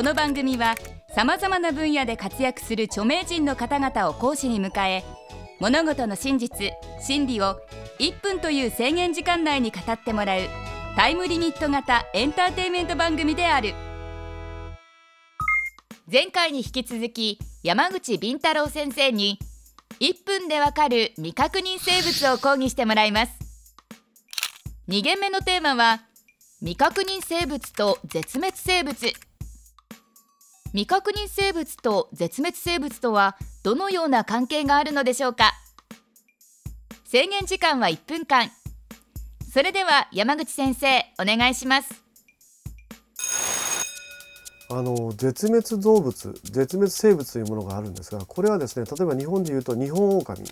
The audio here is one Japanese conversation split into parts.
この番組はさまざまな分野で活躍する著名人の方々を講師に迎え物事の真実真理を1分という制限時間内に語ってもらうタイムリミット型エンターテインメント番組である。前回に引き続き山口敏太郎先生に1分でわかる未確認生物を講義してもらいます。2限目のテーマは未確認生物と絶滅生物。未確認生物と絶滅生物とはどのような関係があるのでしょうか？制限時間は1分間。それでは山口先生お願いします。あの絶滅動物絶滅生物というものがあるんですがこれはですね例えば日本でいうとニホンオオカミ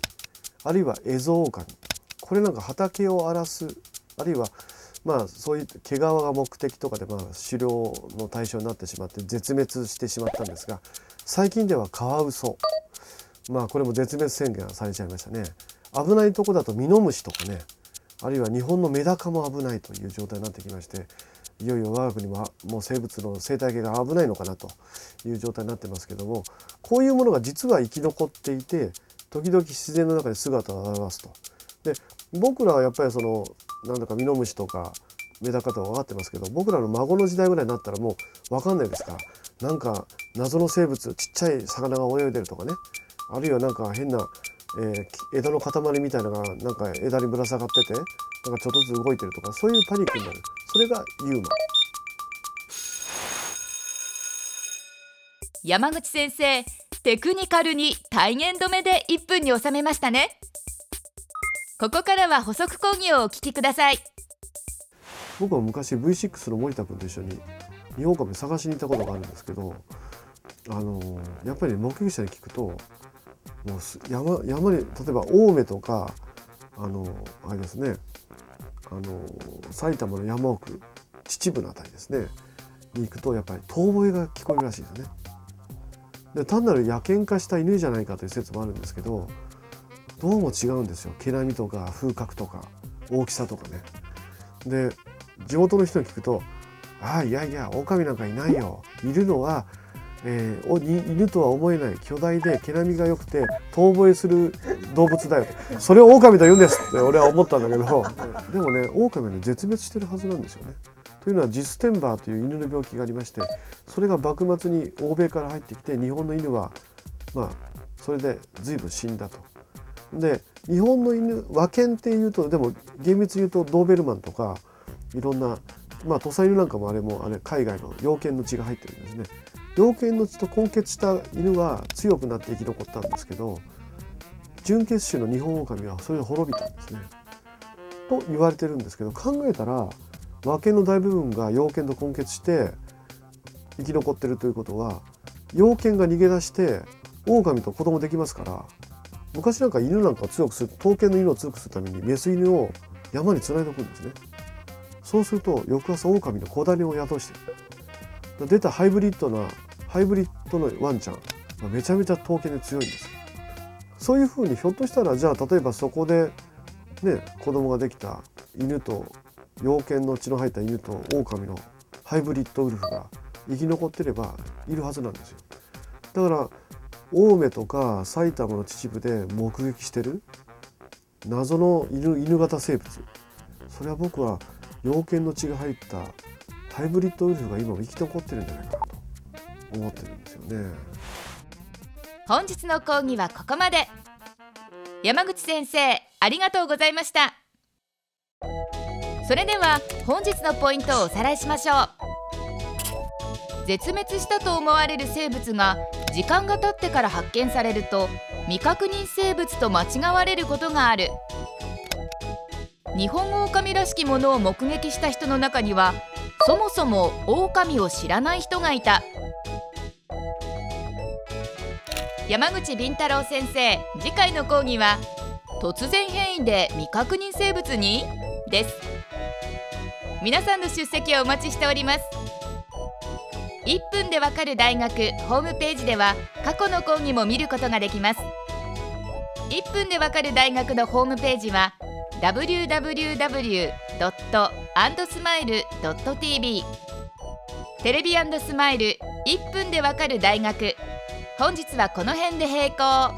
あるいはエゾオオカミこれなんか畑を荒らすあるいはまあそういう毛皮が目的とかでまあ狩猟の対象になってしまって絶滅してしまったんですが最近ではカワウソ。まあこれも絶滅宣言されちゃいましたね。危ないとこだとミノムシとかね。あるいは日本のメダカも危ないという状態になってきましていよいよ我が国はもう生物の生態系が危ないのかなという状態になってますけどもこういうものが実は生き残っていて時々自然の中に姿を現すと。で僕らはやっぱりそのなんだかミノムシとかメダカとか分かってますけど僕らの孫の時代ぐらいになったらもう分かんないですか。らなんか謎の生物ちっちゃい魚が泳いでるとかね。あるいはなんか変な、えー、枝の塊みたいなのがなんか枝にぶら下がっててなんかちょっとずつ動いてるとかそういうパニックになる。それがユーマ。山口先生テクニカルに体言止めで1分に収めましたね。ここからは補足講義をお聞きください僕は昔 V6 の森田君と一緒に日本株探しに行ったことがあるんですけどあのやっぱり、目撃者に聞くともう山山に例えば青梅とかあのあれですねあの埼玉の山奥秩父の辺りですねに行くとやっぱり遠吠えが聞こえるらしいですね。で単なる野犬化した犬じゃないかという説もあるんですけどどうも違うんですよ毛並みとか風格とか大きさとかね。で地元の人に聞くと「ああいやいや狼なんかいないよいるのは、えー、犬とは思えない巨大で毛並みが良くて遠吠えする動物だよ」それを狼と言うんです」って俺は思ったんだけどでもね狼はね絶滅してるはずなんですよね。というのはジステンバーという犬の病気がありましてそれが幕末に欧米から入ってきて日本の犬はまあそれで随分死んだと。で日本の犬和犬っていうとでも厳密に言うとドーベルマンとかいろんなまあ土佐犬なんかもあれもあれ海外の猟犬の血が入ってるんですね。猟犬の血と混血した犬は強くなって生き残ったんですけど純血種のニホンオオカミはそれで滅びたんですね。と言われてるんですけど考えたら和犬の大部分が猟犬と混血して生き残ってるということは猟犬が逃げ出して狼と子供できますから昔なんか犬なんかを強くする刀剣の犬を強くするためにメス犬を山につないでおくんですね。そうすると翌朝狼の子種を宿して出たハイブリッドなハイブリッドのワンちゃんめちゃめちゃ刀剣で強いんですそういうふうにひょっとしたらじゃあ例えばそこでね子供ができた犬と猟犬の血の入った犬と狼のハイブリッドウルフが生き残ってればいるはずなんですよだから青梅とか埼玉の秩父で目撃してる謎の犬犬型生物。それは僕は猟犬の血が入ったハイブリッドウルフが今も生き残ってるんじゃないかなと思ってるんですよね。本日の講義はここまで。山口先生ありがとうございました。それでは本日のポイントをおさらいしましょう。絶滅したと思われる生物が時間が経ってから発見されると未確認生物と間違われることがある。ニホンオオカミらしきものを目撃した人の中にはそもそもオオカミを知らない人がいた。山口敏太郎先生次回の講義は突然変異で未確認生物に？です。皆さんの出席をお待ちしております。1分でわかる大学ホームページでは過去の講義も見ることができます。1分でわかる大学のホームページは www.andsmile.tv テレビスマイル1分でわかる大学。本日はこの辺で閉校。